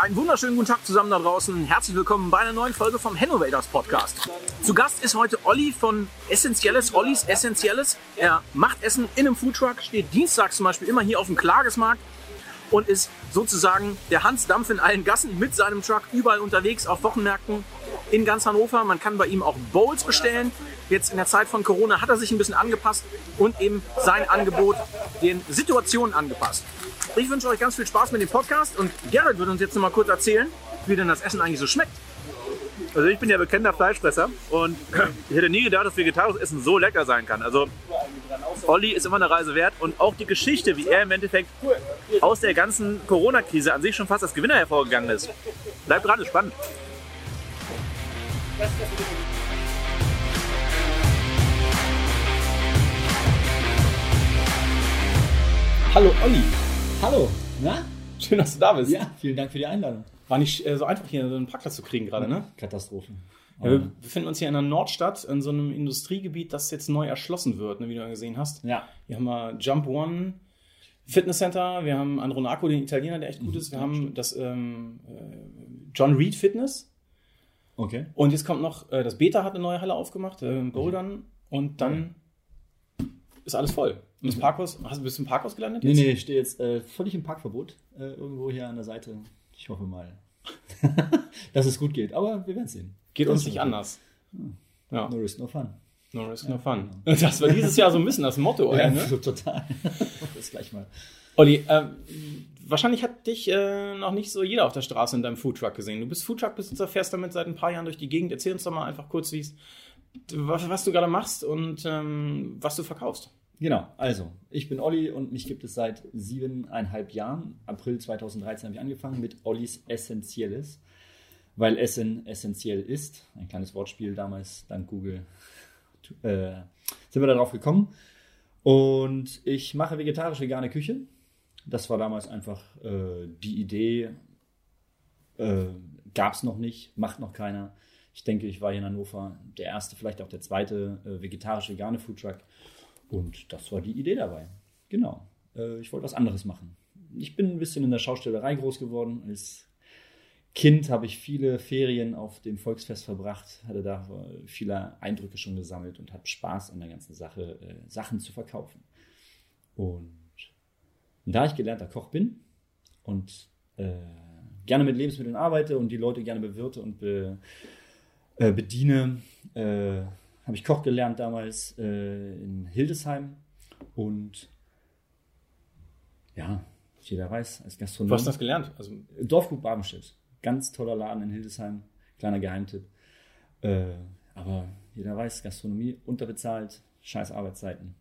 Einen wunderschönen guten Tag zusammen da draußen. Herzlich willkommen bei einer neuen Folge vom Hannovators Podcast. Zu Gast ist heute Olli von Essentielles, Ollis Essentielles. Er macht Essen in einem Foodtruck, steht dienstags zum Beispiel immer hier auf dem Klagesmarkt und ist sozusagen der Hans Dampf in allen Gassen mit seinem Truck überall unterwegs auf Wochenmärkten in ganz Hannover. Man kann bei ihm auch Bowls bestellen. Jetzt in der Zeit von Corona hat er sich ein bisschen angepasst und eben sein Angebot den Situationen angepasst. Ich wünsche euch ganz viel Spaß mit dem Podcast und Gerrit wird uns jetzt noch mal kurz erzählen, wie denn das Essen eigentlich so schmeckt. Also ich bin ja bekennender Fleischfresser und ich hätte nie gedacht, dass vegetarisches Essen so lecker sein kann. Also Olli ist immer eine Reise wert und auch die Geschichte, wie er im Endeffekt aus der ganzen Corona-Krise an sich schon fast als Gewinner hervorgegangen ist. Bleibt ist spannend. Hallo Olli, Hallo, na? schön, dass du da bist. Ja, vielen Dank für die Einladung. War nicht äh, so einfach hier so einen Parkplatz zu kriegen gerade, ne? Katastrophe. Ja, wir befinden uns hier in der Nordstadt, in so einem Industriegebiet, das jetzt neu erschlossen wird, ne, wie du ja gesehen hast. Ja. Hier haben wir Jump One Fitness Center, wir haben Andronaco, den Italiener, der echt gut ist. Wir haben das ähm, äh, John Reed Fitness. Okay. Und jetzt kommt noch, äh, das Beta hat eine neue Halle aufgemacht, äh, Bouldern. Und dann ist alles voll. Und das Parkhaus, hast, bist du im Parkhaus gelandet? Nee, jetzt? nee, ich stehe jetzt äh, völlig im Parkverbot. Äh, irgendwo hier an der Seite. Ich hoffe mal, dass es gut geht. Aber wir werden sehen. Geht Das uns nicht anders. Ja, No risk, no fun. no risk, no fun. Das war dieses Jahr so ein bisschen das Motto, Ja, ne? so total. das gleich mal. Olli, ähm, wahrscheinlich hat dich äh, noch nicht so jeder auf der Straße in deinem Foodtruck gesehen. Du bist Foodtruck-Besitzer, fährst damit seit ein paar Jahren durch die Gegend. Erzähl uns doch mal einfach kurz, was, was du gerade machst und ähm, was du verkaufst. Genau, also, ich bin Olli und mich gibt es seit siebeneinhalb Jahren. April 2013 habe ich angefangen mit Ollis Essentielles, weil Essen essentiell ist. Ein kleines Wortspiel damals, dank Google, äh, sind wir darauf gekommen. Und ich mache vegetarisch-vegane Küche. Das war damals einfach äh, die Idee, äh, gab es noch nicht, macht noch keiner. Ich denke, ich war hier in Hannover der erste, vielleicht auch der zweite äh, vegetarisch-vegane Foodtruck. Und das war die Idee dabei. Genau. Äh, ich wollte was anderes machen. Ich bin ein bisschen in der Schaustellerei groß geworden. Als Kind habe ich viele Ferien auf dem Volksfest verbracht, hatte da viele Eindrücke schon gesammelt und habe Spaß an der ganzen Sache, äh, Sachen zu verkaufen. Und da ich gelernter Koch bin und äh, gerne mit Lebensmitteln arbeite und die Leute gerne bewirte und be, äh, bediene, äh, habe ich Koch gelernt damals äh, in Hildesheim und ja, jeder weiß, als Gastronom. Du hast das gelernt. Also, Dorfgut Babenstedt. Ganz toller Laden in Hildesheim. Kleiner Geheimtipp. Äh, aber jeder weiß, Gastronomie unterbezahlt, scheiß Arbeitszeiten.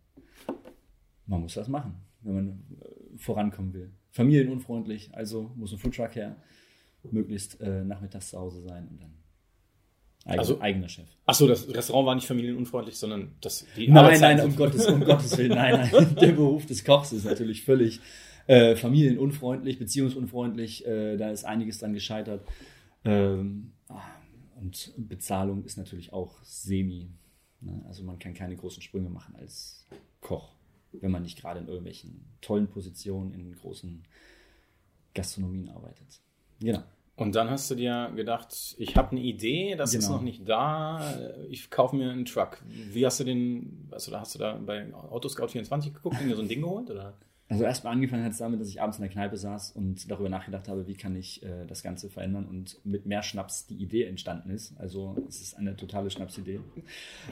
Man muss das machen, wenn man äh, vorankommen will. Familienunfreundlich, also muss ein Foodtruck her. Möglichst äh, nachmittags zu Hause sein und dann eigen, Also- eigener Chef. achso, das Restaurant war nicht familienunfreundlich, sondern das, die Nein, nein, um Gottes, um Gottes Willen, nein, nein. Der Beruf des Kochs ist natürlich völlig äh, familienunfreundlich, beziehungsunfreundlich. Äh, da ist einiges dann gescheitert. Ähm, und Bezahlung ist natürlich auch semi. Ne? Also man kann keine großen Sprünge machen als Koch, wenn man nicht gerade in irgendwelchen tollen Positionen in großen Gastronomien arbeitet. Genau. Und dann hast du dir gedacht, ich habe eine Idee, das ist Genau. noch nicht da, ich kaufe mir einen Truck. Wie hast du den, also da hast du da bei Autoscout24 geguckt und dir so ein Ding geholt? Oder? Also erstmal angefangen hat es damit, dass ich abends in der Kneipe saß und darüber nachgedacht habe, wie kann ich äh, das Ganze verändern und mit mehr Schnaps die Idee entstanden ist. Also es ist eine totale Schnapsidee.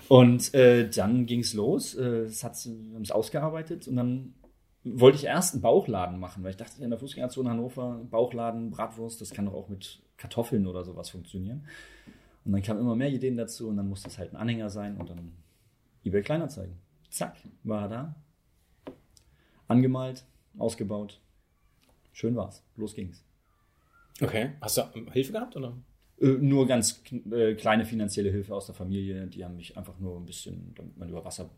Und äh, dann ging es los, äh, es hat, wir haben es ausgearbeitet und dann wollte ich erst einen Bauchladen machen, weil ich dachte, in der Fußgängerzone Hannover, Bauchladen, Bratwurst, das kann doch auch mit Kartoffeln oder sowas funktionieren. Und dann kamen immer mehr Ideen dazu und dann musste es halt ein Anhänger sein und dann eBay Kleinanzeigen. Zack, war er da. Angemalt, ausgebaut. Schön war's. Los ging's. Okay. Hast du Hilfe gehabt? Oder? Äh, nur ganz äh, kleine finanzielle Hilfe aus der Familie. Die haben mich einfach nur ein bisschen, damit man über Wasser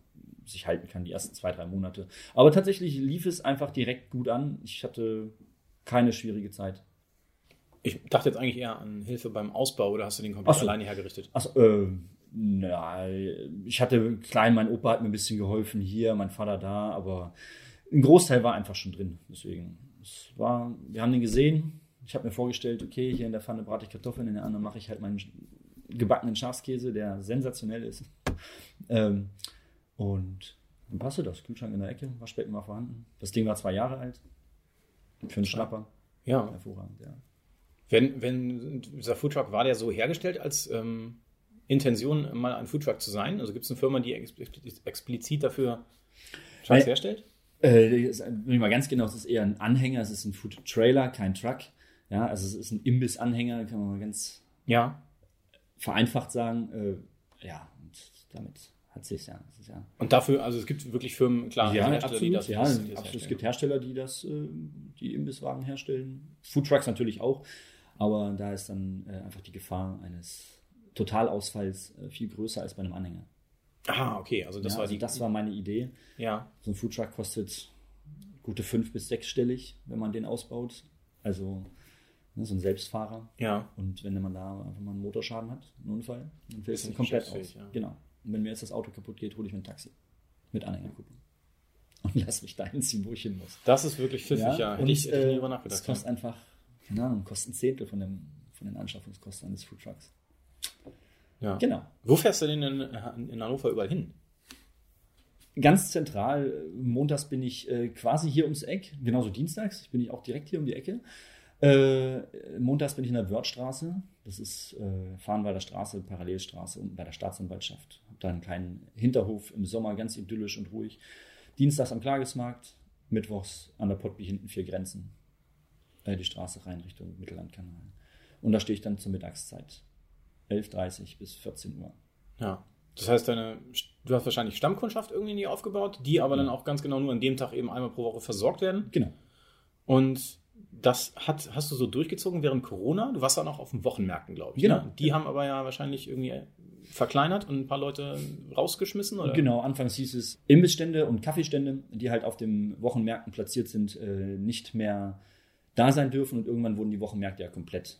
sich halten kann, die ersten zwei, drei Monate. Aber tatsächlich lief es einfach direkt gut an. Ich hatte keine schwierige Zeit. Ich dachte jetzt eigentlich eher an Hilfe beim Ausbau oder hast du den komplett so. alleine hergerichtet? Achso, äh, na, ich hatte klein, mein Opa hat mir ein bisschen geholfen hier, mein Vater da, aber ein Großteil war einfach schon drin. Deswegen, es war, wir haben den gesehen. Ich habe mir vorgestellt, okay, hier in der Pfanne brate ich Kartoffeln, in der anderen mache ich halt meinen gebackenen Schafskäse, der sensationell ist. ähm, und dann passte das. Kühlschrank in der Ecke, Waschbecken war vorhanden. Das Ding war zwei Jahre alt. Für einen Schnapper. Ja. Hervorragend, ja. Wenn, wenn dieser Foodtruck war der so hergestellt als ähm, Intention, mal ein Foodtruck zu sein? Also gibt es eine Firma, die ex explizit dafür Trucks Äh, herstellt? Äh, ist, ich mal ganz genau, es ist eher ein Anhänger, es ist ein Food Trailer, kein Truck. Ja, also es ist ein Imbiss-Anhänger, kann man mal ganz Ja. vereinfacht sagen. Äh, ja, und damit sich ja. Das ja Und dafür, also es gibt wirklich Firmen, klar, ja, Hersteller, absolut. das- ja, das absolut. Es gibt Hersteller, die das, äh, die Imbisswagen herstellen. Foodtrucks natürlich auch, aber da ist dann äh, einfach die Gefahr eines Totalausfalls äh, viel größer als bei einem Anhänger. Ah, okay, also das ja, war also die. das war meine Idee. ja. So ein Foodtruck kostet gute fünf bis sechsstellig, wenn man den ausbaut. Also ne, so ein Selbstfahrer. Ja. Und wenn man da einfach mal einen Motorschaden hat, einen Unfall, dann fällt es komplett aus. ja. Genau. Und wenn mir jetzt das Auto kaputt geht, hole ich mir ein Taxi. Mit Anhängerkupplung. Und lass mich dahin ziehen, wo ich hin muss. Das ist wirklich pfiffig, ja. Hätte und, ich, hätte ich nie äh, drüber Das nachgedacht. kostet einfach, keine Ahnung, kostet ein Zehntel von, dem, von den Anschaffungskosten eines Foodtrucks. ja. Genau. Wo fährst du denn in, in Hannover überall hin? Ganz zentral, äh, montags bin ich äh, quasi hier ums Eck, genauso dienstags bin ich auch direkt hier um die Ecke. Äh, montags bin ich in der Wörthstraße, das ist äh, Fahrenwalder Straße, Parallelstraße, unten bei der Staatsanwaltschaft. Hab da einen kleinen Hinterhof im Sommer, ganz idyllisch und ruhig. Dienstags am Klagesmarkt, mittwochs an der Pottby hinten vier Grenzen. Äh, die Straße rein Richtung Mittellandkanal. Und da stehe ich dann zur Mittagszeit. 11.30 bis 14 Uhr. Ja. Das heißt, deine, du hast wahrscheinlich Stammkundschaft irgendwie nie aufgebaut, die aber dann auch ganz genau nur an dem Tag eben einmal pro Woche versorgt werden. Genau. Und das hat, hast du so durchgezogen während Corona? Du warst dann auch auf den Wochenmärkten, glaube ich. Genau. Ne? Die haben aber ja wahrscheinlich irgendwie verkleinert und ein paar Leute rausgeschmissen, oder? Genau, anfangs hieß es Imbissstände und Kaffeestände, die halt auf den Wochenmärkten platziert sind, äh, nicht mehr da sein dürfen und irgendwann wurden die Wochenmärkte ja komplett.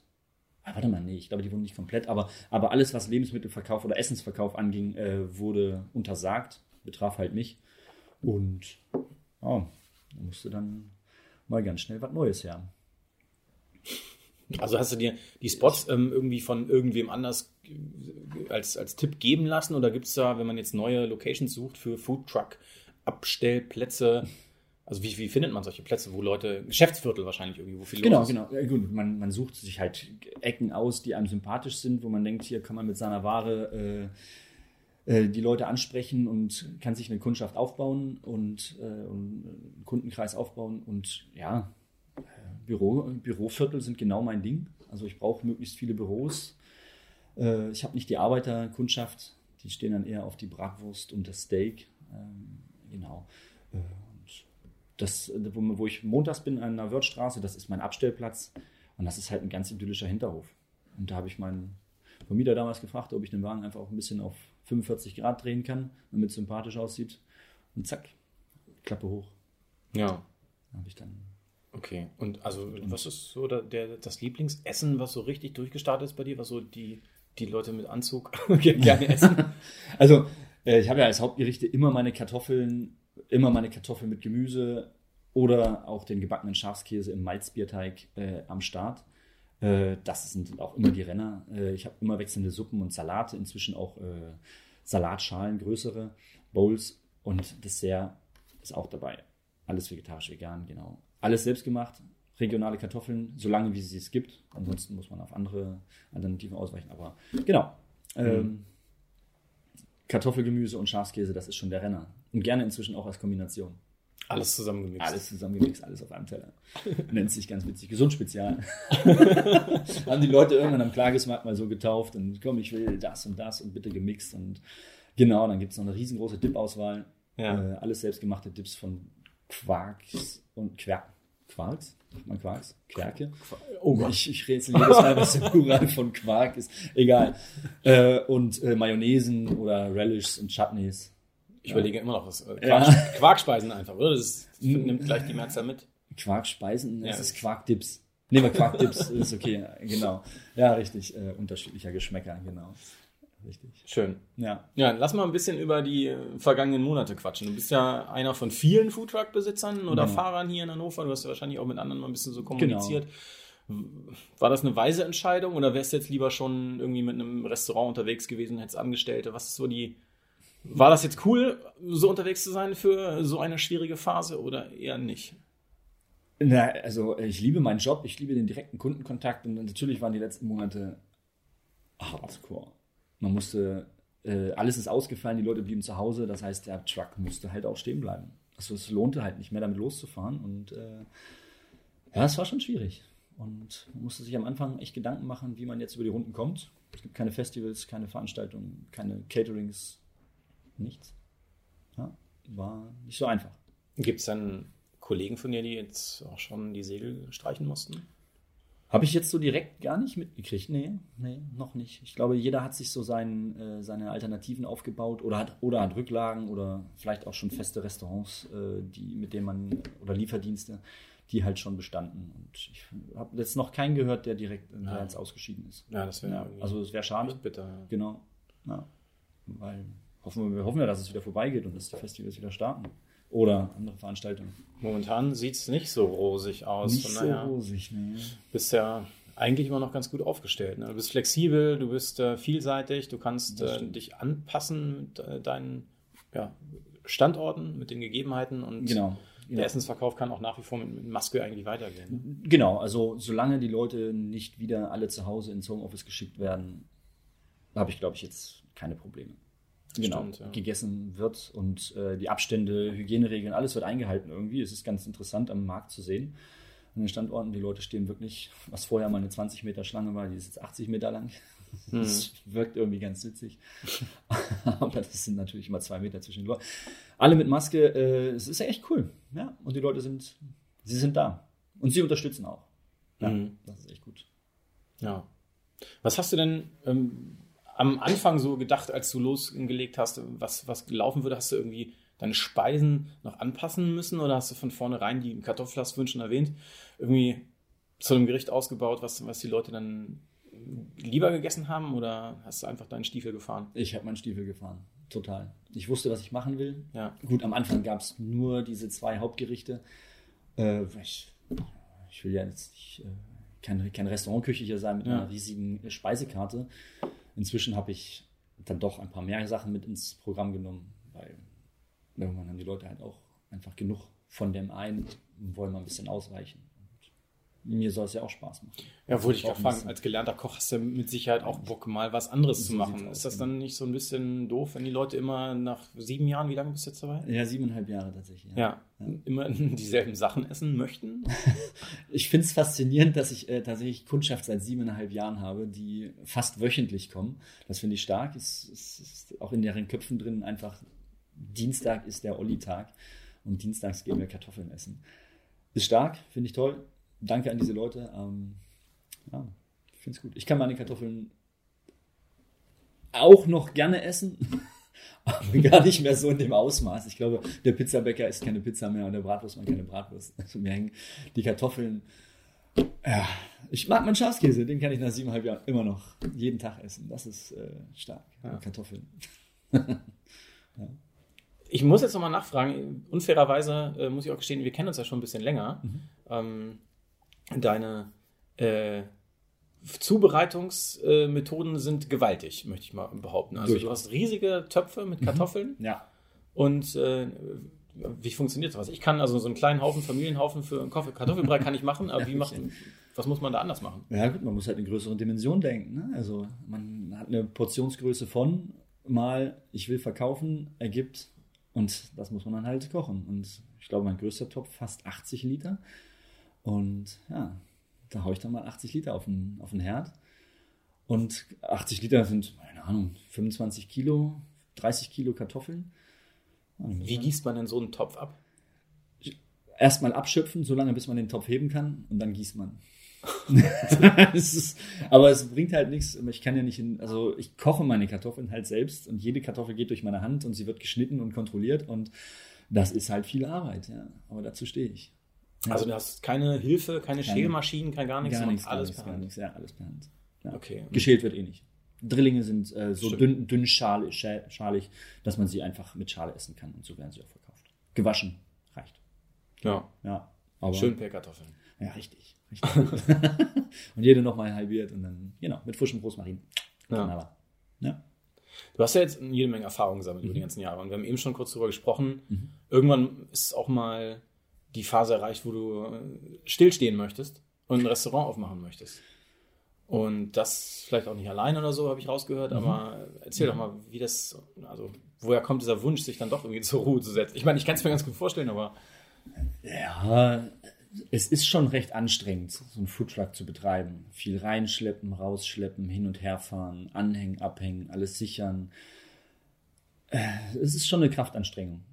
Ah, warte mal, nee, ich glaube, die wurden nicht komplett, aber, aber alles, was Lebensmittelverkauf oder Essensverkauf anging, äh, wurde untersagt, betraf halt mich. Und da musste dann mal ganz schnell was Neues her. Also hast du dir die Spots ähm, irgendwie von irgendwem anders äh, als, als Tipp geben lassen? Oder gibt es da, wenn man jetzt neue Locations sucht für Foodtruck-Abstellplätze, also wie, wie findet man solche Plätze, wo Leute, Geschäftsviertel wahrscheinlich irgendwie, wo viel Genau, genau. Ja, gut, man, man sucht sich halt Ecken aus, die einem sympathisch sind, wo man denkt, hier kann man mit seiner Ware äh, die Leute ansprechen und kann sich eine Kundschaft aufbauen und, äh, einen Kundenkreis aufbauen. Und ja, äh, Büro, Büroviertel sind genau mein Ding. Also ich brauche möglichst viele Büros. Äh, ich habe nicht die Arbeiterkundschaft, die stehen dann eher auf die Bratwurst und das Steak. Ähm, genau. Äh, und das, wo, wo ich montags bin an der Wörthstraße, das ist mein Abstellplatz. Und das ist halt ein ganz idyllischer Hinterhof. Und da habe ich meinen Vermieter damals gefragt, ob ich den Wagen einfach auch ein bisschen auf 45 Grad drehen kann, damit es sympathisch aussieht. Und zack, Klappe hoch. Ja. Habe ich dann. Okay. Und also, was ist so der, der, das Lieblingsessen, was so richtig durchgestartet ist bei dir, was so die, die Leute mit Anzug gerne essen? Also, äh, ich habe ja als Hauptgerichte immer meine Kartoffeln, immer meine Kartoffeln mit Gemüse oder auch den gebackenen Schafskäse im Malzbierteig äh, am Start. Äh, das sind auch immer die Renner. Äh, ich habe immer wechselnde Suppen und Salate, inzwischen auch äh, Salatschalen, größere Bowls und Dessert ist auch dabei. Alles vegetarisch, vegan, genau. Alles selbst gemacht, regionale Kartoffeln, solange wie es es gibt. Ansonsten muss man auf andere Alternativen ausweichen. Aber genau. Ähm, Kartoffelgemüse und Schafskäse, das ist schon der Renner. Und gerne inzwischen auch als Kombination. Alles zusammengemixt. Alles zusammengemixt, alles auf einem Teller. Nennt sich ganz witzig. Gesund Spezial. Haben die Leute irgendwann am Klagesmarkt mal so getauft und komm, ich will das und das und bitte gemixt. Und genau, dann gibt es noch eine riesengroße Dip-Auswahl. Ja. Äh, alles selbstgemachte Dips von Quarks und Quer Quarks? Man Quarks? Querke? Oh Gott. Ich, ich rätsel jedes Mal, was der Plural von Quark ist. Egal. Äh, und äh, Mayonnaisen oder Relishes und Chutneys. Ich überlege immer noch was. äh, Ja. Quark, Quarkspeisen einfach, oder? Das ist, nimmt gleich die Mehrzahl mit. Quarkspeisen, Ja. das ist Quarkdips. Nehmen wir Quarkdips, ist okay, genau. Ja, richtig, äh, unterschiedlicher Geschmäcker, genau. Richtig. Schön. Ja. Ja, lass mal ein bisschen über die äh, vergangenen Monate quatschen. Du bist ja einer von vielen Foodtruck-Besitzern oder Genau. Fahrern hier in Hannover. Du hast ja wahrscheinlich auch mit anderen mal ein bisschen so kommuniziert. War das eine weise Entscheidung oder wärst du jetzt lieber schon irgendwie mit einem Restaurant unterwegs gewesen, hättest Angestellte? Was ist so die. War das jetzt cool, so unterwegs zu sein für so eine schwierige Phase oder eher nicht? Na, also ich liebe meinen Job, ich liebe den direkten Kundenkontakt und natürlich waren die letzten Monate hardcore. Man musste, äh, alles ist ausgefallen, die Leute blieben zu Hause, das heißt, der Truck musste halt auch stehen bleiben. Also es lohnte halt nicht mehr damit loszufahren und äh, ja, es war schon schwierig. Und man musste sich am Anfang echt Gedanken machen, wie man jetzt über die Runden kommt. Es gibt keine Festivals, keine Veranstaltungen, keine Caterings, nichts. Ja, war nicht so einfach. Gibt es dann Kollegen von dir, die jetzt auch schon die Segel streichen mussten? Habe ich jetzt so direkt gar nicht mitgekriegt. Nee, nee, noch nicht. Ich glaube, jeder hat sich so sein, äh, seine Alternativen aufgebaut oder hat, oder hat Rücklagen oder vielleicht auch schon feste Restaurants, äh, die, mit denen man, oder Lieferdienste, die halt schon bestanden. Und ich habe jetzt noch keinen gehört, der direkt Ja. März ausgeschieden ist. Ja, das wäre Ja, also es wäre schade. bitter. Genau. Ja. Weil hoffen wir, wir hoffen ja, dass es wieder vorbeigeht und dass die Festivals wieder starten. Oder andere Veranstaltungen. Momentan sieht es nicht so rosig aus. Nicht Von so daher rosig, ne? bist ja eigentlich immer noch ganz gut aufgestellt. Ne? Du bist flexibel, du bist äh, vielseitig, du kannst äh, dich anpassen mit äh, deinen ja, Standorten, mit den Gegebenheiten und Genau. der genau. Essensverkauf kann auch nach wie vor mit, mit Maske eigentlich weitergehen. Ne? Genau, also solange die Leute nicht wieder alle zu Hause ins Homeoffice geschickt werden, habe ich, glaube ich, jetzt keine Probleme. Genau, Stimmt, ja. gegessen wird und äh, die Abstände, Hygieneregeln, alles wird eingehalten irgendwie. Es ist ganz interessant am Markt zu sehen. An den Standorten, die Leute stehen wirklich, was vorher mal eine 20 Meter Schlange war, die ist jetzt 80 Meter lang. Hm. Das wirkt irgendwie ganz witzig. Aber das sind natürlich immer zwei Meter zwischen den Leuten. Alle mit Maske, äh, es ist ja echt cool. Ja, und die Leute sind, sie sind da. Und sie unterstützen auch. Ja, Mhm. das ist echt gut. Ja. Was hast du denn ähm, am Anfang so gedacht, als du losgelegt hast, was, was gelaufen würde? Hast du irgendwie deine Speisen noch anpassen müssen oder hast du von vornherein die Kartoffelhasswünsche schon erwähnt, irgendwie zu einem Gericht ausgebaut, was, was die Leute dann lieber gegessen haben oder hast du einfach deinen Stiefel gefahren? Ich habe meinen Stiefel gefahren. Total. Ich wusste, was ich machen will. Ja. Gut, am Anfang gab es nur diese zwei Hauptgerichte. Äh, ich, ich will ja jetzt nicht, äh, kein, kein Restaurantküche hier sein mit Ja. einer riesigen Speisekarte. Inzwischen habe ich dann doch ein paar mehr Sachen mit ins Programm genommen, weil irgendwann haben die Leute halt auch einfach genug von dem einen und wollen mal ein bisschen ausweichen. Mir soll es ja auch Spaß machen. Ja, wollte ich Auch gerade fragen, als gelernter Koch hast du mit Sicherheit auch Bock, mal was anderes zu So machen. sieht's aus, Ist das dann nicht so ein bisschen doof, wenn die Leute immer nach sieben Jahren, wie lange bist du jetzt dabei? Ja, siebeneinhalb Jahre tatsächlich. Ja, immer dieselben Sachen essen möchten? Ich finde es faszinierend, dass ich äh, tatsächlich Kundschaft seit siebeneinhalb Jahren habe, die fast wöchentlich kommen. Das finde ich stark. Es, es ist auch in deren Köpfen drin einfach, Dienstag ist der Olli-Tag und dienstags gehen wir Kartoffeln essen. Ist stark, finde ich toll. Danke an diese Leute. Ähm, ja, ich finde es gut. Ich kann meine Kartoffeln auch noch gerne essen, aber gar nicht mehr so in dem Ausmaß. Ich glaube, der Pizzabäcker isst keine Pizza mehr und der Bratwurstmann keine Bratwurst. Also mir hängen die Kartoffeln. Ja, ich mag meinen Schafskäse, den kann ich nach siebeneinhalb Jahren immer noch jeden Tag essen. Das ist äh, stark. Ja. Kartoffeln. Ich muss jetzt nochmal nachfragen. Unfairerweise äh, muss ich auch gestehen, wir kennen uns ja schon ein bisschen länger. Mhm. Ähm, deine äh, Zubereitungsmethoden sind gewaltig, möchte ich mal behaupten. Also du Durchaus. hast riesige Töpfe mit Kartoffeln Ja. und äh, wie funktioniert sowas? Ich kann also so einen kleinen Haufen, Familienhaufen für einen Kartoffelbrei kann ich machen, aber wie macht, was muss man da anders machen? Ja, gut, man muss halt in größere Dimensionen denken. Ne? Also man hat eine Portionsgröße von mal, ich will verkaufen, ergibt und das muss man dann halt kochen. Und ich glaube, mein größter Topf fast 80 Liter. Und ja, da haue ich dann mal 80 Liter auf den, auf den Herd. Und 80 Liter sind, keine Ahnung, 25 Kilo, 30 Kilo Kartoffeln. Wie gießt man denn so einen Topf ab? erstmal abschöpfen, solange bis man den Topf heben kann und dann gießt man. ist, aber es bringt halt nichts. Ich kann ja nicht in, also ich koche meine Kartoffeln halt selbst und jede Kartoffel geht durch meine Hand und sie wird geschnitten und kontrolliert und das ist halt viel Arbeit, ja. Aber dazu stehe ich. Ja. Also du hast keine Hilfe, keine Keine- Schälmaschinen, kein gar nichts, gar nichts, alles per Hand. ja, alles per Hand. Ja. Okay. Geschält wird eh nicht. Drillinge sind äh, so dünn, dünn schal, schal, schalig, dass man sie einfach mit Schale essen kann und so werden sie auch verkauft. Gewaschen reicht. Ja, Ja. Aber schön per Kartoffeln. Ja, richtig. richtig. und jede nochmal halbiert und dann, genau, mit frischem Rosmarin. Ja. Wunderbar. Ja. Du hast ja jetzt jede Menge Erfahrung gesammelt über die ganzen Jahre und wir haben eben schon kurz darüber gesprochen. Mhm. Irgendwann ist auch mal die Phase erreicht, wo du äh, stillstehen möchtest und ein Restaurant aufmachen möchtest. Und das vielleicht auch nicht allein oder so, habe ich rausgehört, aber erzähl doch mal, wie das, also woher kommt dieser Wunsch, sich dann doch irgendwie zur Ruhe zu setzen? Ich meine, ich kann es mir ganz gut vorstellen, aber Ja, es ist schon recht anstrengend, so einen Foodtruck zu betreiben. Viel reinschleppen, rausschleppen, hin und her fahren, anhängen, abhängen, alles sichern. Äh, Es ist schon eine Kraftanstrengung.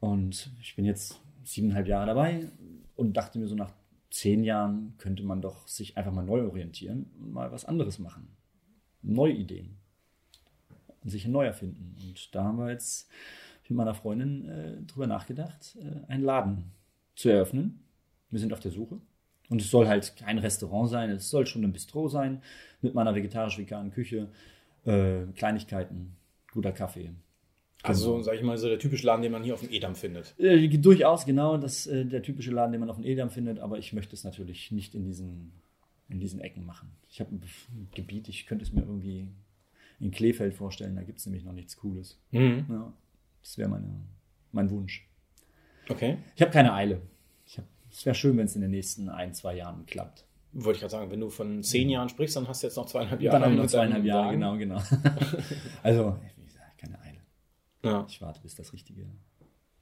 Und ich bin jetzt siebeneinhalb Jahre dabei und dachte mir so nach zehn Jahren könnte man doch sich einfach mal neu orientieren und mal was anderes machen. Neue Ideen. Und sich neu erfinden. Und da haben wir jetzt mit meiner Freundin äh, drüber nachgedacht, äh, einen Laden zu eröffnen. Wir sind auf der Suche. Und es soll halt kein Restaurant sein, es soll schon ein Bistro sein, mit meiner vegetarisch-veganen Küche, äh, Kleinigkeiten, guter Kaffee. Also, sag ich mal, so der typische Laden, den man hier auf dem Edam findet. Äh, durchaus, genau, das äh, der typische Laden, den man auf dem Edam findet, aber ich möchte es natürlich nicht in diesen, in diesen Ecken machen. Ich habe ein Gebiet, ich könnte es mir irgendwie in Kleefeld vorstellen, da gibt es nämlich noch nichts Cooles. Mhm. Ja, das wäre mein Wunsch. Okay. Ich habe keine Eile. Es wäre schön, wenn es in den nächsten ein, zwei Jahren klappt. Wollte ich gerade sagen, wenn du von zehn Jahren sprichst, dann hast du jetzt noch zweieinhalb Jahre. Dann habe ich noch zweieinhalb Jahre, genau, genau. also, wie gesagt, keine Eile. Ja. Ich warte, bis das Richtige.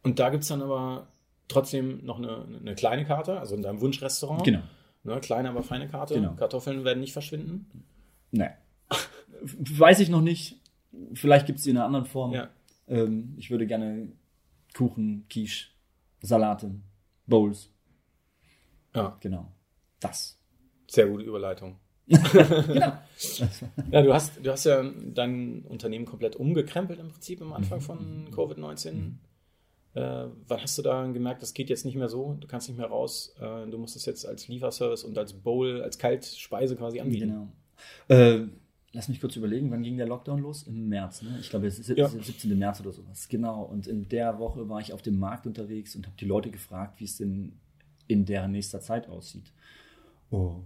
Und da gibt es dann aber trotzdem noch eine, eine kleine Karte, also in deinem Wunschrestaurant. Genau. Ne, kleine, aber feine Karte. Genau. Kartoffeln werden nicht verschwinden. Nee. Weiß ich noch nicht. Vielleicht gibt es die in einer anderen Form. Ja. Ähm, ich würde gerne Kuchen, Quiche, Salate, Bowls. Ja, Genau. Das. sehr gute Überleitung. Genau. Ja, du hast, du hast ja dein Unternehmen komplett umgekrempelt im Prinzip am Anfang Mhm. von Covid-19. Äh, wann hast du da gemerkt, das geht jetzt nicht mehr so, du kannst nicht mehr raus, äh, du musst es jetzt als Lieferservice und als Bowl, als Kaltspeise quasi anbieten? Genau. Äh, lass mich kurz überlegen, wann ging der Lockdown los? Im März, ne? Ich glaube, es ist Ja. 17. März oder sowas. Genau. Und in der Woche war ich auf dem Markt unterwegs und habe die Leute gefragt, wie es denn in deren nächster Zeit aussieht. Und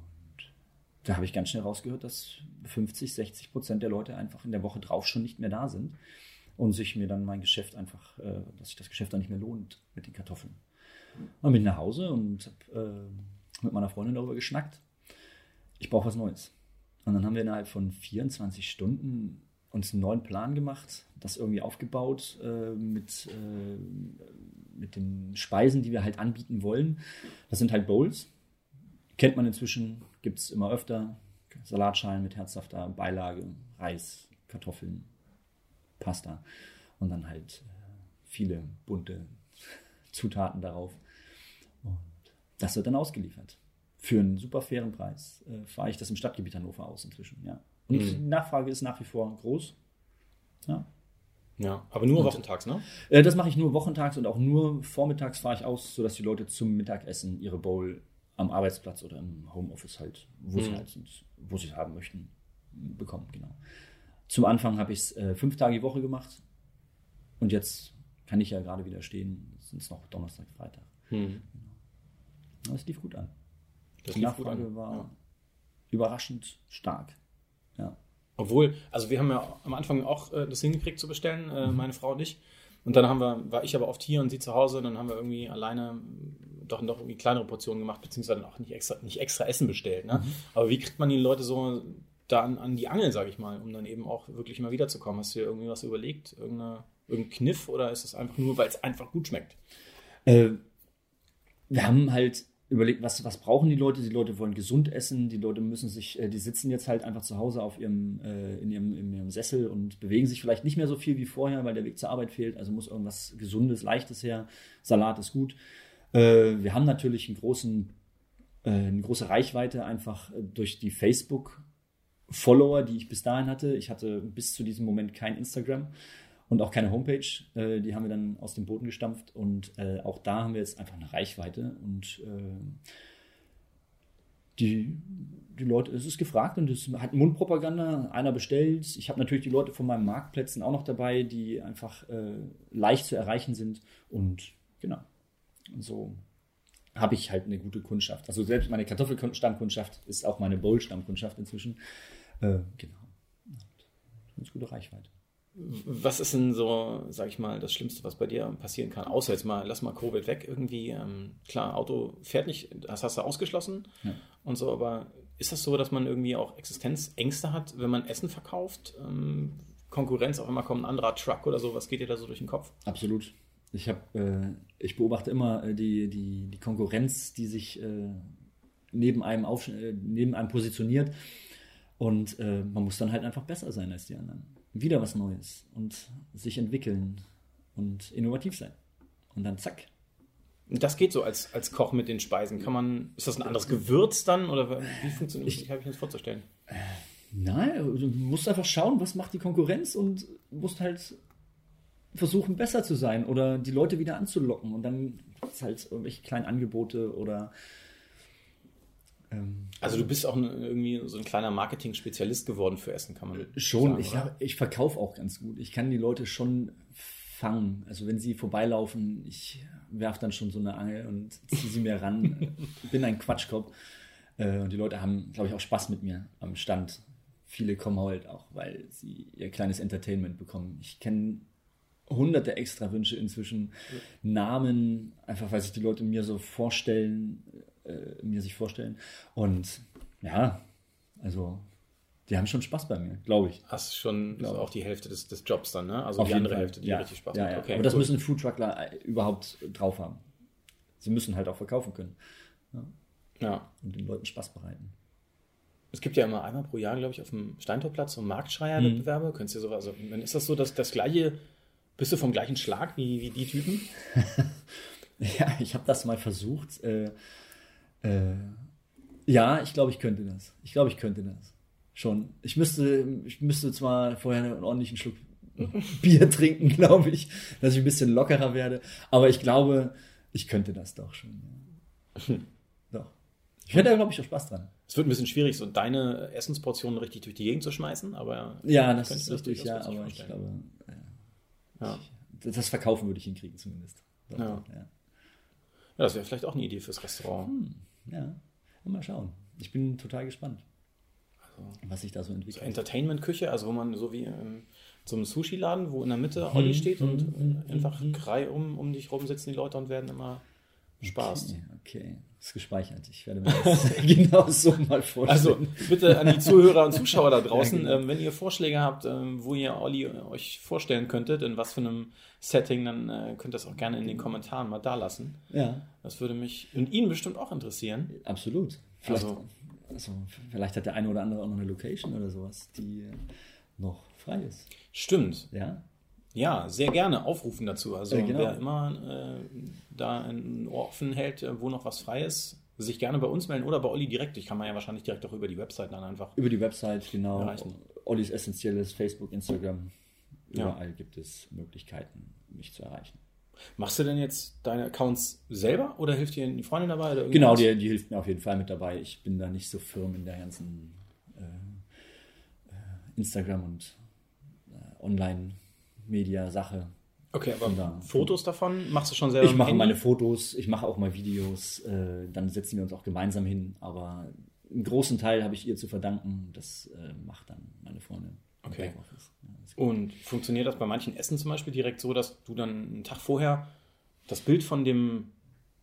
da habe ich ganz schnell rausgehört, dass 50, 60 Prozent der Leute einfach in der Woche drauf schon nicht mehr da sind und sich mir dann mein Geschäft einfach, äh, dass sich das Geschäft dann nicht mehr lohnt mit den Kartoffeln. Dann bin ich nach Hause und habe äh, mit meiner Freundin darüber geschnackt. Ich brauche was Neues. Und dann haben wir innerhalb von 24 Stunden uns einen neuen Plan gemacht, das irgendwie aufgebaut äh, mit, äh, mit den Speisen, die wir halt anbieten wollen. Das sind halt Bowls. Kennt man inzwischen, gibt es immer öfter. Salatschalen mit herzhafter Beilage, Reis, Kartoffeln, Pasta und dann halt äh, viele bunte Zutaten darauf. Und das wird dann ausgeliefert. Für einen super fairen Preis äh, fahre ich das im Stadtgebiet Hannover aus inzwischen, ja. Und Mhm. die Nachfrage ist nach wie vor groß. Ja. Ja, aber nur wochentags, ne? Äh, das mache ich nur wochentags und auch nur vormittags fahre ich aus, sodass die Leute zum Mittagessen ihre Bowl am Arbeitsplatz oder im Homeoffice halt, wo sie Mhm. halt sind, wo sie es haben möchten, bekommen, genau. Zum Anfang habe ich es äh, fünf Tage die Woche gemacht und jetzt kann ich ja gerade wieder stehen, sind es noch Donnerstag, Freitag. Hm. Aber es lief gut an. Das die Nachfrage an. war Ja. überraschend stark. Ja. Obwohl, also wir haben ja am Anfang auch äh, das hingekriegt zu bestellen, Mhm. äh, meine Frau und ich. Und dann haben wir, war ich aber oft hier und sie zu Hause, und dann haben wir irgendwie alleine doch, doch irgendwie kleinere Portionen gemacht, beziehungsweise dann auch nicht extra, nicht extra Essen bestellt. Ne? Mhm. Aber wie kriegt man die Leute so da an, an die Angel, sage ich mal, um dann eben auch wirklich mal wiederzukommen? Hast du dir irgendwie was überlegt? Irgendeine, irgendein Kniff oder ist es einfach nur, weil es einfach gut schmeckt? Äh, wir haben halt überlegt, was, was brauchen die Leute? Die Leute wollen gesund essen, die Leute müssen sich, äh, die sitzen jetzt halt einfach zu Hause auf ihrem, äh, in, ihrem, in ihrem Sessel und bewegen sich vielleicht nicht mehr so viel wie vorher, weil der Weg zur Arbeit fehlt. Also muss irgendwas Gesundes, Leichtes her. Salat ist gut. Äh, wir haben natürlich einen großen, äh, eine große Reichweite einfach äh, durch die Facebook-Follower, die ich bis dahin hatte. Ich hatte bis zu diesem Moment kein Instagram und auch keine Homepage. Äh, die haben wir dann aus dem Boden gestampft und äh, auch da haben wir jetzt einfach eine Reichweite und die, die Leute, es ist gefragt und es hat Mundpropaganda, einer bestellt. Ich habe natürlich die Leute von meinen Marktplätzen auch noch dabei, die einfach äh, leicht zu erreichen sind und genau. Und so habe ich halt eine gute Kundschaft. Also selbst meine Kartoffelstammkundschaft ist auch meine Bowl-Stammkundschaft inzwischen. Äh, genau. Ganz gute Reichweite. Was ist denn so, sag ich mal, das Schlimmste, was bei dir passieren kann? Außer jetzt mal, lass mal Covid weg irgendwie. Ähm, klar, Auto fährt nicht, das hast du ausgeschlossen Ja. und so, aber ist das so, dass man irgendwie auch Existenzängste hat, wenn man Essen verkauft? Ähm, Konkurrenz, auch immer kommt ein anderer Truck oder so, was geht dir da so durch den Kopf? Absolut. Ich habe, äh, ich beobachte immer äh, die, die, die Konkurrenz, die sich äh, neben einem auf, äh, neben einem positioniert. Und äh, man muss dann halt einfach besser sein als die anderen. Wieder was Neues und sich entwickeln und innovativ sein. Und dann zack. Das geht so als, als Koch mit den Speisen. Kann man, ist das ein anderes Gewürz dann oder wie funktioniert das? Ich habe ich mir das vorzustellen. Nein, du musst einfach schauen, was macht die Konkurrenz und musst halt versuchen, besser zu sein oder die Leute wieder anzulocken. Und dann gibt es halt irgendwelche kleinen Angebote oder ähm, Also du bist auch ein, irgendwie so ein kleiner Marketing-Spezialist geworden für Essen, kann man Schon, sagen, ich, oder? ich verkaufe auch ganz gut. Ich kann die Leute schon fangen. Also wenn sie vorbeilaufen, ich werfe dann schon so eine Angel und ziehe sie mir ran. Bin ein Quatschkopf. Äh, Und die Leute haben, glaube ich, auch Spaß mit mir am Stand. Viele kommen halt auch, weil sie ihr kleines Entertainment bekommen. Ich kenne hunderte extra Wünsche inzwischen, Namen, einfach weil sich die Leute mir so vorstellen, äh, mir sich vorstellen. Und ja, also die haben schon Spaß bei mir, glaube ich. Hast schon ist Glaube. auch die Hälfte des, des Jobs dann, ne? Also Auf die andere Fall. Hälfte, die ja. richtig Spaß ja, macht. ja. Okay, Aber das cool. müssen Foodtruckler äh, überhaupt drauf haben. Sie müssen halt auch verkaufen können Ja. und den Leuten Spaß bereiten. Es gibt ja immer einmal pro Jahr, glaube ich, auf dem Steintorplatz so Marktschreier-Wettbewerbe. Könntest du sowas, also, dann ist das so, dass das gleiche, bist du vom gleichen Schlag wie, wie die Typen? Ja, ich habe das mal versucht. Äh, äh, ja, ich glaube, ich könnte das. Ich glaube, ich könnte das. Schon. Ich müsste, ich müsste zwar vorher einen ordentlichen Schluck Bier trinken, glaube ich, dass ich ein bisschen lockerer werde. Aber ich glaube, ich könnte das doch schon. Doch. Ich hätte da, glaube ich, auch Spaß dran. Es wird ein bisschen schwierig, so deine Essensportionen richtig durch die Gegend zu schmeißen, aber Ja, das könnte ist richtig, ja, aber ich glaube, Ja. das das Verkaufen würde ich hinkriegen zumindest. Ja. ja. das wäre vielleicht auch eine Idee fürs Restaurant. ja. Mal schauen. Ich bin total gespannt, was sich da so So entwickelt. Entertainment-Küche, also wo man so wie ähm, so einem Sushi-Laden, wo in der Mhm. Mitte Olli steht und äh, einfach Reihe um, um dich rum sitzen die Leute und werden immer Spaß. Okay, okay, ist gespeichert. Ich werde mir das genau so mal vorstellen. Also bitte an die Zuhörer und Zuschauer da draußen, Ja, genau. ähm, wenn ihr Vorschläge habt, ähm, wo ihr Olli euch vorstellen könntet, in was für einem Setting, dann äh, könnt ihr das auch gerne in den Kommentaren mal da lassen. ja, Das würde mich und ihn bestimmt auch interessieren. absolut. Vielleicht, Also- also, vielleicht hat der eine oder andere auch noch eine Location oder sowas, die noch frei ist. Stimmt. Ja, Ja, sehr gerne aufrufen dazu. Also Ja, genau. wer immer äh, da ein Ohr offen hält, äh, wo noch was frei ist, sich gerne bei uns melden oder bei Olli direkt. Ich kann man ja wahrscheinlich direkt auch über die Website dann einfach. über die Website, genau. Erreichen. Ollis Essentielles, Facebook, Instagram. Ja. Überall gibt es Möglichkeiten, mich zu erreichen. Machst du denn jetzt deine Accounts selber oder hilft dir die Freundin dabei? Genau, die, die hilft mir auf jeden Fall mit dabei. Ich bin da nicht so firm in der ganzen äh, äh, Instagram und äh, Online-Media-Sache. Okay, aber Da. Fotos davon machst du schon selber Ich mache meine? Fotos, ich mache auch mal Videos, äh, dann setzen wir uns auch gemeinsam hin, aber einen großen Teil habe ich ihr zu verdanken. Das äh, macht dann meine Freundin. Okay. Ja. Und funktioniert das bei manchen Essen zum Beispiel direkt so, dass du dann einen Tag vorher das Bild von dem,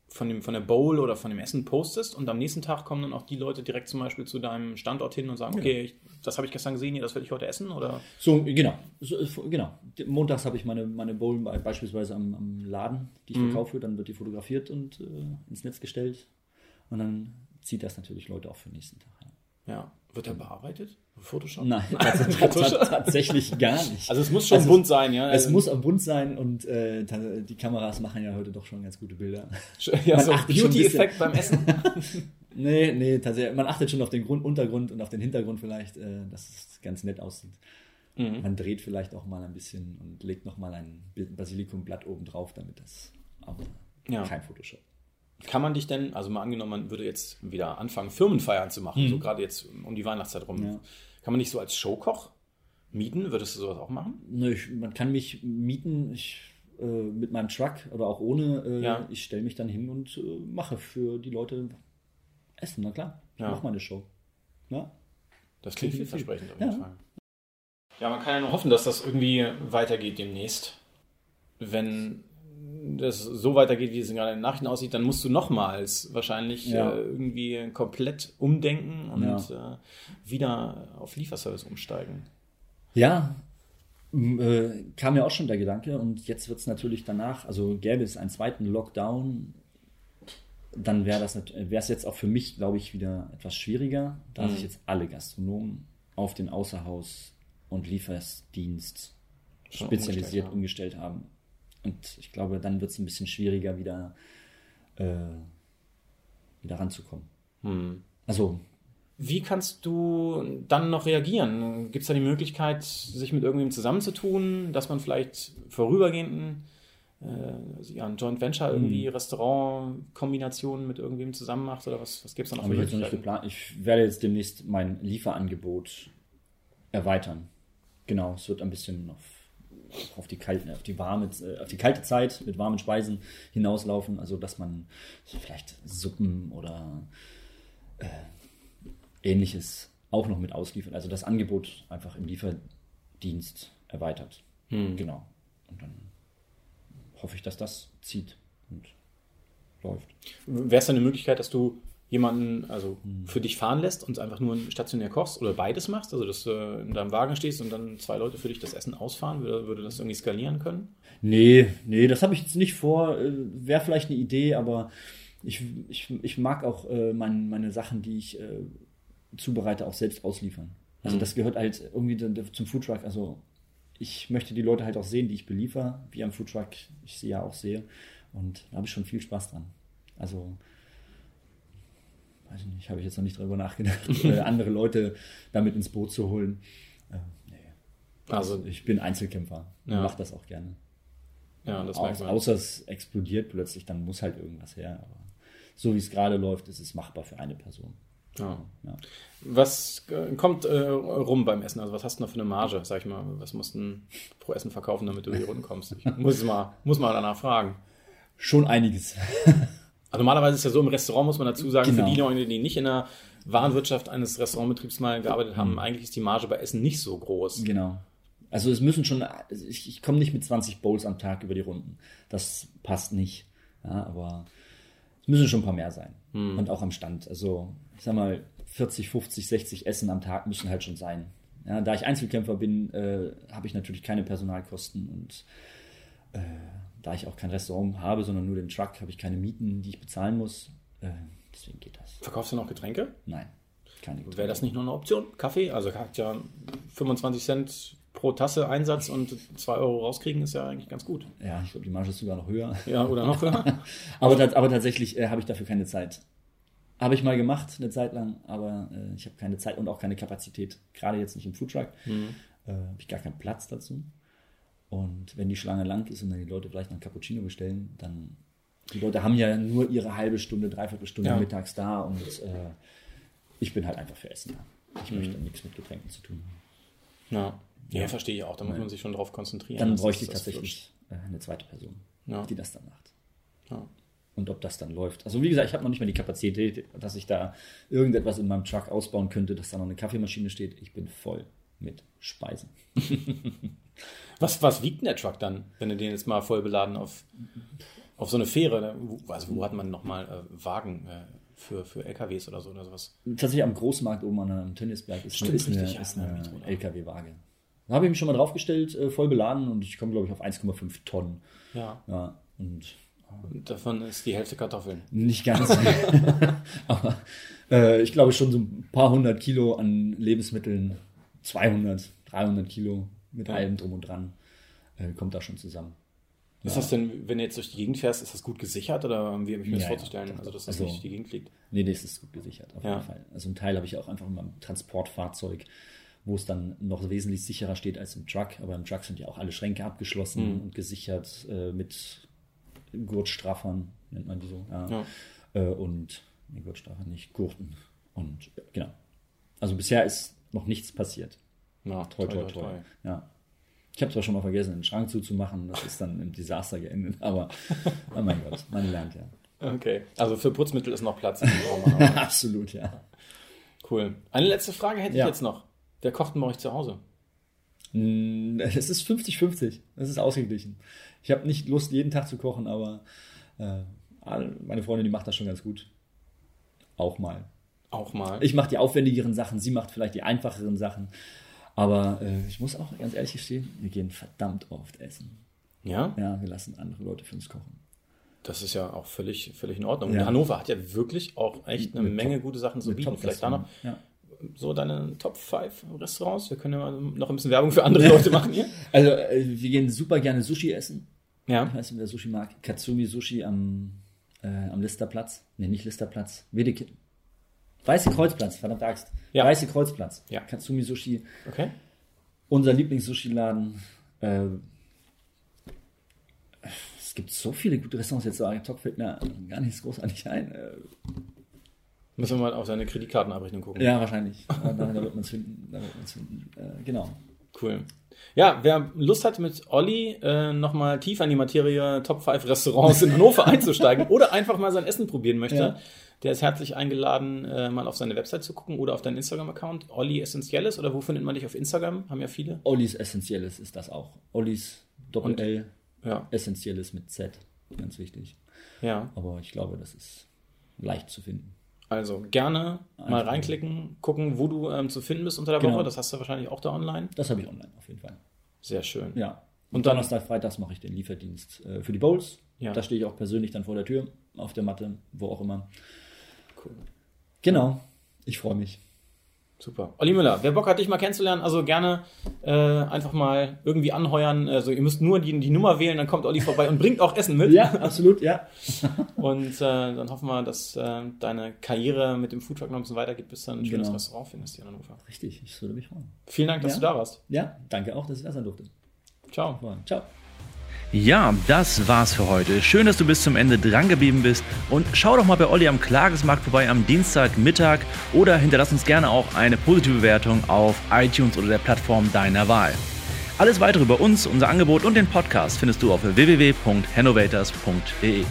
von dem, von der Bowl oder von dem Essen postest und am nächsten Tag kommen dann auch die Leute direkt zum Beispiel zu deinem Standort hin und sagen, okay, ich, das habe ich gestern gesehen, das will ich heute essen oder? So, genau. So, äh, genau. Montags habe ich meine, meine Bowl bei- beispielsweise am, am Laden, die ich Mhm. verkaufe. Dann wird die fotografiert und äh, ins Netz gestellt. Und dann zieht das natürlich Leute auch für den nächsten Tag. Ja. Ja. Wird der bearbeitet? Photoshop? Nein, tats- tats- tatsächlich gar nicht. Also es muss schon Also bunt sein, ja. es Also- muss am bunt sein und äh, die Kameras machen ja heute doch schon ganz gute Bilder. ja, Man so Beauty-Effekt beim Essen. Nee, nee, tatsächlich. Man achtet schon auf den Grund, Untergrund und auf den Hintergrund vielleicht, äh, dass es ganz nett aussieht. Mhm. Man dreht vielleicht auch mal ein bisschen und legt noch mal ein Basilikumblatt oben drauf, damit das aber Ja. kein Photoshop. Kann man dich denn, also mal angenommen, man würde jetzt wieder anfangen, Firmenfeiern zu machen, so gerade jetzt um die Weihnachtszeit rum. Mhm. Ja. Kann man dich so als Showkoch mieten? Würdest du sowas auch machen? Nö, ich, man kann mich mieten. Ich äh, mit meinem Truck oder auch ohne. Äh, Ja. Ich stelle mich dann hin und äh, mache für die Leute Essen, na klar. Ich Ja. mache meine Show. Ja. Das klingt vielversprechend auf jeden Ja. Fall. Ja, man kann ja nur hoffen, dass das irgendwie weitergeht demnächst. Wenn das so weitergeht, wie es gerade in den Nachrichten aussieht, dann musst du nochmals wahrscheinlich Ja. äh, irgendwie komplett umdenken und Ja. äh, wieder auf Lieferservice umsteigen. Ja, äh, kam mir auch schon der Gedanke und jetzt wird es natürlich danach, also gäbe es einen zweiten Lockdown, dann wäre das wäre es jetzt auch für mich, glaube ich, wieder etwas schwieriger, da Mhm. sich jetzt alle Gastronomen auf den Außerhaus- und Lieferdienst spezialisiert umgestellt umgestellt haben. Und ich glaube, dann wird es ein bisschen schwieriger, wieder, äh, wieder ranzukommen. Hm. Also, Wie kannst du dann noch reagieren? Gibt es da die Möglichkeit, sich mit irgendwem zusammenzutun, dass man vielleicht vorübergehenden äh, ja, ein Joint Venture Mhm. irgendwie Restaurant-Kombinationen mit irgendwem zusammen macht oder was, was gibt es da noch Habe ich jetzt noch nicht geplant. Ich werde jetzt demnächst mein Lieferangebot erweitern. Genau, es wird ein bisschen auf, auf, die, kalte, auf, die warme, äh, auf die kalte Zeit mit warmen Speisen hinauslaufen. Also, dass man vielleicht Suppen oder äh, ähnliches auch noch mit ausliefert. Also das Angebot einfach im Lieferdienst erweitert. Hm. Genau. Und dann hoffe ich, dass das zieht und läuft. Wäre es dann eine Möglichkeit, dass du jemanden also Hm. für dich fahren lässt und einfach nur stationär kochst oder beides machst? Also, dass du in deinem Wagen stehst und dann zwei Leute für dich das Essen ausfahren? Würde, würde das irgendwie skalieren können? Nee, nee, das habe ich jetzt nicht vor. Äh, Wäre vielleicht eine Idee, aber ich, ich, ich mag auch äh, mein, meine Sachen, die ich äh, zubereite, auch selbst ausliefern. Also Mhm. das gehört halt irgendwie zum Foodtruck. Also ich möchte die Leute halt auch sehen, die ich beliefer, wie am Foodtruck ich sie ja auch sehe. Und da habe ich schon viel Spaß dran. Also weiß ich nicht, habe ich jetzt noch nicht drüber nachgedacht, äh, andere Leute damit ins Boot zu holen. Äh, nee. Also, Ich bin Einzelkämpfer. Ja. Mache das auch gerne. ja, das merkt man. außer es explodiert plötzlich, dann muss halt irgendwas her. Aber so wie es gerade läuft, ist es machbar für eine Person. Ja. Ja. Was äh, kommt äh, rum beim Essen? Also was hast du noch für eine Marge, sag ich mal? Was musst du pro Essen verkaufen, damit du über die Runden kommst? Ich muss, mal, muss mal danach fragen. Schon einiges. Also normalerweise ist ja so, im Restaurant muss man dazu sagen, Genau. für die Leute, die nicht in der Warenwirtschaft eines Restaurantbetriebs mal gearbeitet haben, eigentlich ist die Marge bei Essen nicht so groß. Genau. Also es müssen schon, ich, ich komme nicht mit 20 Bowls am Tag über die Runden. Das passt nicht. Ja, aber es müssen schon ein paar mehr sein. Und auch am Stand. Also ich sag mal, 40, 50, 60 Essen am Tag müssen halt schon sein. Ja, da ich Einzelkämpfer bin, äh, habe ich natürlich keine Personalkosten und äh, da ich auch kein Restaurant habe, sondern nur den Truck, habe ich keine Mieten, die ich bezahlen muss. Äh, deswegen geht das. Verkaufst du noch Getränke? Nein, keine Wäre das nicht nur eine Option? Kaffee? Also hat ja 25 Cent pro Tasse Einsatz und 2 Euro rauskriegen ist ja eigentlich ganz gut. Ja, ich glaube, die Marge ist sogar noch höher. Ja, oder noch höher? Aber, tats- aber tatsächlich äh, habe ich dafür keine Zeit. Habe ich mal gemacht, eine Zeit lang, aber äh, ich habe keine Zeit und auch keine Kapazität. Gerade jetzt nicht im Foodtruck. Äh, habe ich gar keinen Platz dazu. Und wenn die Schlange lang ist und dann die Leute vielleicht noch ein Cappuccino bestellen, dann. Die Leute haben ja nur ihre halbe Stunde, dreiviertel Stunde Ja. mittags da und äh, ich bin halt einfach für Essen da. Ich möchte nichts mit Getränken zu tun haben. Ja. Ja, verstehe ich auch. Da muss man sich schon drauf konzentrieren. Dann bräuchte ich das tatsächlich äh, eine zweite Person, Ja. die das dann macht. Ja. und ob das dann läuft. Also wie gesagt, ich habe noch nicht mal die Kapazität, dass ich da irgendetwas in meinem Truck ausbauen könnte, dass da noch eine Kaffeemaschine steht. Ich bin voll mit Speisen. Was, was wiegt denn der Truck dann, wenn du den jetzt mal voll beladen auf, auf so eine Fähre? ne? Wo- Also wo hat man nochmal äh, Wagen äh, für, für LKWs oder so oder sowas? Tatsächlich am Großmarkt oben an einem Tennisberg ist, Stimmt, eine, ist eine, richtig, ja, ist eine ja. LKW-Waage. Da habe ich mich schon mal draufgestellt, äh, voll beladen und ich komme, glaube ich, auf 1,5 Tonnen. Ja. Ja, und Und davon ist die Hälfte Kartoffeln. nicht ganz. Aber äh, ich glaube schon so ein paar hundert Kilo an Lebensmitteln, 200, 300 Kilo mit Ja. allem drum und dran, äh, kommt da schon zusammen. Ist das denn, wenn du jetzt durch die Gegend fährst, ist das gut gesichert oder wie habe ich mir das Ja, ja, vorzustellen? doch, also, dass das Also- nicht durch die Gegend fliegt. Nee, nee, es ist gut gesichert, auf Ja. jeden Fall. Also einen Teil habe ich auch einfach in meinem Transportfahrzeug, wo es dann noch wesentlich sicherer steht als im Truck. Aber im Truck sind ja auch alle Schränke abgeschlossen Mhm. und gesichert äh, mit Gurtstraffern, nennt man die so. Ja. Ja. Äh, und, nee, Gurtstraffer nicht, Gurten. Und ja, genau. Also bisher ist noch nichts passiert. Ja, Toi, toi, toi. Ja. Ich habe zwar schon mal vergessen, den Schrank zuzumachen, das ist dann im Desaster geendet, aber oh mein Gott, man lernt ja. Okay. Also für Putzmittel ist noch Platz. Absolut, ja. cool. Eine letzte Frage hätte Ja. ich jetzt noch. Wer kocht denn bei euch zu Hause? Mm, Es ist 50-50. Es ist ausgeglichen. Ich habe nicht Lust, jeden Tag zu kochen, aber äh, meine Freundin, die macht das schon ganz gut. Auch mal. Auch mal. Ich mache die aufwendigeren Sachen, sie macht vielleicht die einfacheren Sachen. Aber äh, ich muss auch ganz ehrlich gestehen, wir gehen verdammt oft essen. ja? Ja, wir lassen andere Leute für uns kochen. Das ist ja auch völlig, völlig in Ordnung. Ja. Und Hannover hat ja wirklich auch echt eine Mit Menge Top- gute Sachen zu bieten. Vielleicht da noch Ja. so deine Top 5 Restaurants. Wir können ja mal noch ein bisschen Werbung für andere Leute machen hier. Also äh, wir gehen super gerne Sushi essen. Ja. Ich weiß nicht, wer Sushi mag. Katsumi Sushi am, äh, am Listerplatz. Nee, nicht Listerplatz. Wedeke. Weiße Kreuzplatz, verdammt Axt. Ja. Weiße Kreuzplatz. Ja. Katsumi Sushi. Okay. Unser Lieblings-Sushi-Laden. Äh, es gibt so viele gute Restaurants. Jetzt so ad hoc fällt mir gar nichts großartig ein. Äh, Müssen wir mal auf seine Kreditkartenabrechnung gucken. ja, wahrscheinlich. da, da wird man es finden. Da wird man's finden. Äh, genau. Cool. Ja, wer Lust hat, mit Olli äh, nochmal tiefer in die Materie Top 5 Restaurants in Hannover einzusteigen oder einfach mal sein Essen probieren möchte, Ja. Der ist herzlich eingeladen, äh, mal auf seine Website zu gucken oder auf deinen Instagram-Account. Olli Essentielles oder wo findet man dich auf Instagram? Haben ja viele. Ollis Essentielles ist das auch. Ollis Doppel-L. Ja, Essentielles mit Z. Ganz wichtig. ja. Aber ich glaube, das ist leicht zu finden. Also gerne mal Einfach. reinklicken, gucken, wo du ähm, zu finden bist unter der Genau. Woche. Das hast du wahrscheinlich auch da online. Das habe ich online auf jeden Fall. Sehr schön. Ja. Und Und dann- Donnerstag, Freitags mache ich den Lieferdienst äh, für die Bowls. Ja. Da stehe ich auch persönlich dann vor der Tür, auf der Matte, wo auch immer. Cool. Genau. Ich freue mich. Super. Olli Müller, wer Bock hat, dich mal kennenzulernen, also gerne äh, einfach mal irgendwie anheuern. Also ihr müsst nur die, die Nummer wählen, dann kommt Olli vorbei und bringt auch Essen mit. Ja, absolut, ja. Und äh, dann hoffen wir, dass äh, deine Karriere mit dem Foodtruck noch ein bisschen weitergeht, bis du ein schönes Genau. Restaurant findest hier in Hannover. Richtig, ich würde mich freuen. Vielen Dank, dass Ja. du da warst. Ja, danke auch, dass ich da sein durfte. Ciao. Ciao. Ja, das war's für heute. Schön, dass du bis zum Ende dran geblieben bist. Und schau doch mal bei Olli am Klagesmarkt vorbei am Dienstagmittag oder hinterlass uns gerne auch eine positive Bewertung auf iTunes oder der Plattform deiner Wahl. Alles weitere über uns, unser Angebot und den Podcast findest du auf www.hennovators.de.